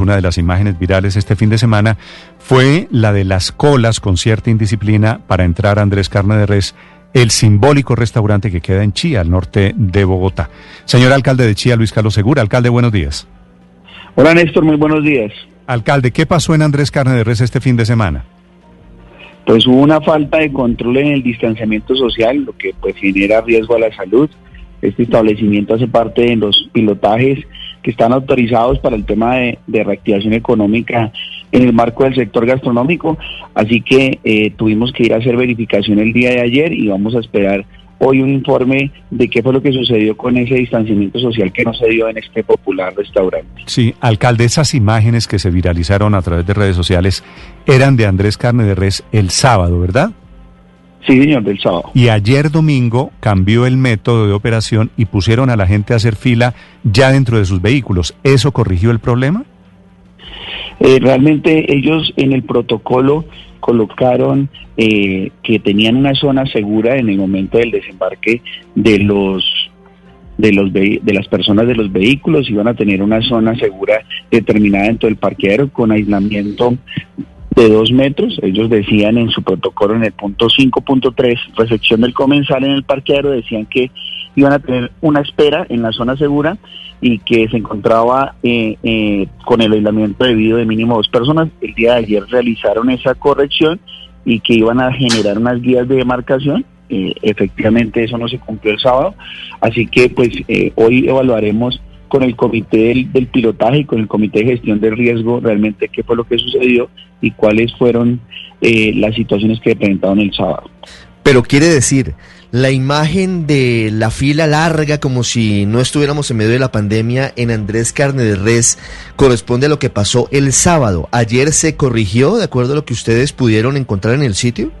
Una de las imágenes virales este fin de semana fue la de las colas con cierta indisciplina para entrar a Andrés Carne de Res, el simbólico restaurante que queda en Chía, al norte de Bogotá. Señor alcalde de Chía, Luis Carlos Segura. Alcalde, buenos días. Hola Néstor, muy buenos días. Alcalde, ¿qué pasó en Andrés Carne de Res este fin de semana? Pues hubo una falta de control en el distanciamiento social, lo que pues genera riesgo a la salud. Este establecimiento hace parte de los pilotajes que están autorizados para el tema de, reactivación económica en el marco del sector gastronómico. Así que eh, tuvimos que ir a hacer verificación el día de ayer y vamos a esperar hoy un informe de qué fue lo que sucedió con ese distanciamiento social que no se dio en este popular restaurante. Sí, alcalde, esas imágenes que se viralizaron a través de redes sociales eran de Andrés Carne de Res el sábado, ¿verdad? Sí, señor, del sábado. Y ayer domingo cambió el método de operación y pusieron a la gente a hacer fila ya dentro de sus vehículos. ¿Eso corrigió el problema? Eh, realmente ellos en el protocolo colocaron eh, que tenían una zona segura en el momento del desembarque de los de los de las personas de los vehículos iban a tener una zona segura determinada dentro del parqueadero con aislamiento de dos metros. Ellos decían en su protocolo en el punto 5.3, recepción del comensal en el parqueadero, decían que iban a tener una espera en la zona segura y que se encontraba eh, eh, con el aislamiento debido de mínimo dos personas. El día de ayer realizaron esa corrección y que iban a generar unas guías de demarcación. Eh, efectivamente eso no se cumplió el sábado, así que pues hoy evaluaremos con el comité del, pilotaje y con el comité de gestión del riesgo realmente qué fue lo que sucedió y cuáles fueron eh, las situaciones que presentaron el sábado. Pero quiere decir, la imagen de la fila larga como si no estuviéramos en medio de la pandemia en Andrés Carne de Res corresponde a lo que pasó el sábado. ¿Ayer se corrigió de acuerdo a lo que ustedes pudieron encontrar en el sitio?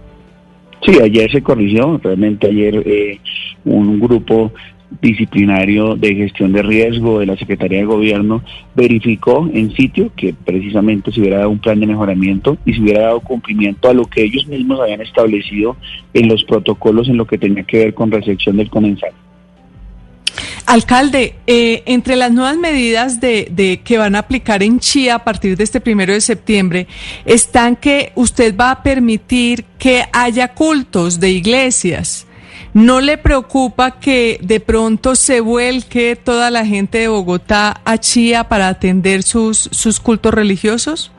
Sí, ayer se corrigió. Realmente ayer eh, un grupo disciplinario de gestión de riesgo de la Secretaría de Gobierno verificó en sitio que precisamente se hubiera dado un plan de mejoramiento y se hubiera dado cumplimiento a lo que ellos mismos habían establecido en los protocolos en lo que tenía que ver con recepción del comensal. Alcalde, eh, entre las nuevas medidas de, de, que van a aplicar en Chía a partir de este primero de septiembre, están que usted va a permitir que haya cultos de iglesias. ¿No le preocupa que de pronto se vuelque toda la gente de Bogotá a Chía para atender sus, sus cultos religiosos?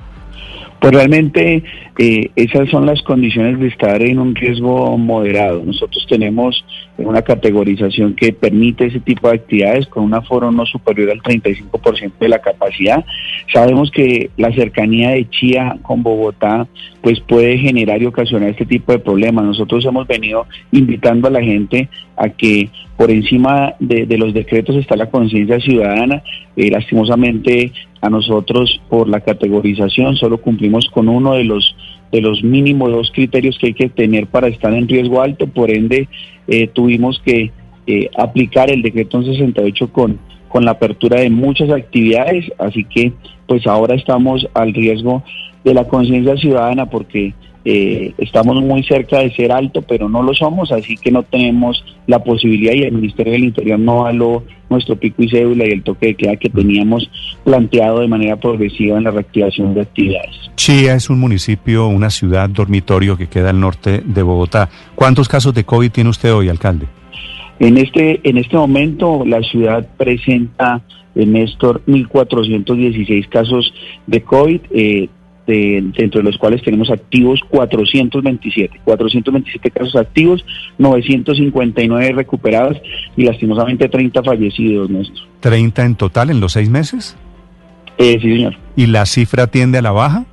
Pues realmente eh, esas son las condiciones de estar en un riesgo moderado. Nosotros tenemos una categorización que permite ese tipo de actividades con un aforo no superior al 35% de la capacidad. Sabemos que la cercanía de Chía con Bogotá pues puede generar y ocasionar este tipo de problemas. Nosotros hemos venido invitando a la gente a que por encima de, los decretos está la conciencia ciudadana. Eh, lastimosamente a nosotros por la categorización solo cumplimos con uno de los de los mínimos dos criterios que hay que tener para estar en riesgo alto, por ende eh, tuvimos que eh, aplicar el decreto 68 con, con la apertura de muchas actividades, así que pues ahora estamos al riesgo de la conciencia ciudadana porque eh, estamos muy cerca de ser alto, pero no lo somos, así que no tenemos la posibilidad y el Ministerio del Interior no való nuestro pico y cédula y el toque de queda que teníamos planteado de manera progresiva en la reactivación de actividades. Chía es un municipio, una ciudad dormitorio que queda al norte de Bogotá. ¿Cuántos casos de COVID tiene usted hoy, alcalde? En este, en este momento la ciudad presenta, en Néstor, 1.416 casos de COVID. Eh, dentro de los cuales tenemos activos 427, 427 casos activos, 959 recuperados y lastimosamente 30 fallecidos, nuestros. ¿30 en total en los seis meses? Eh, sí, señor. ¿Y la cifra tiende a la baja?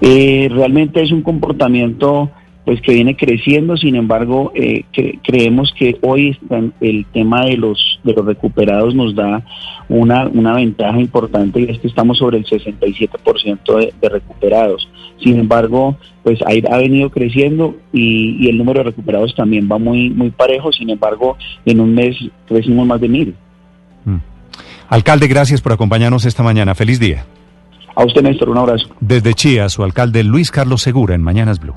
Eh, realmente es un comportamiento pues que viene creciendo, sin embargo, eh, creemos que hoy el tema de los de los recuperados nos da una, una ventaja importante y es que estamos sobre el 67% de, de recuperados. Sin embargo, pues ha, ha venido creciendo y, y, el número de recuperados también va muy muy parejo, sin embargo, en un mes crecimos más de mil. Mm. Alcalde, gracias por acompañarnos esta mañana. Feliz día. A usted, Néstor, un abrazo. Desde Chía, su alcalde Luis Carlos Segura en Mañanas Blue.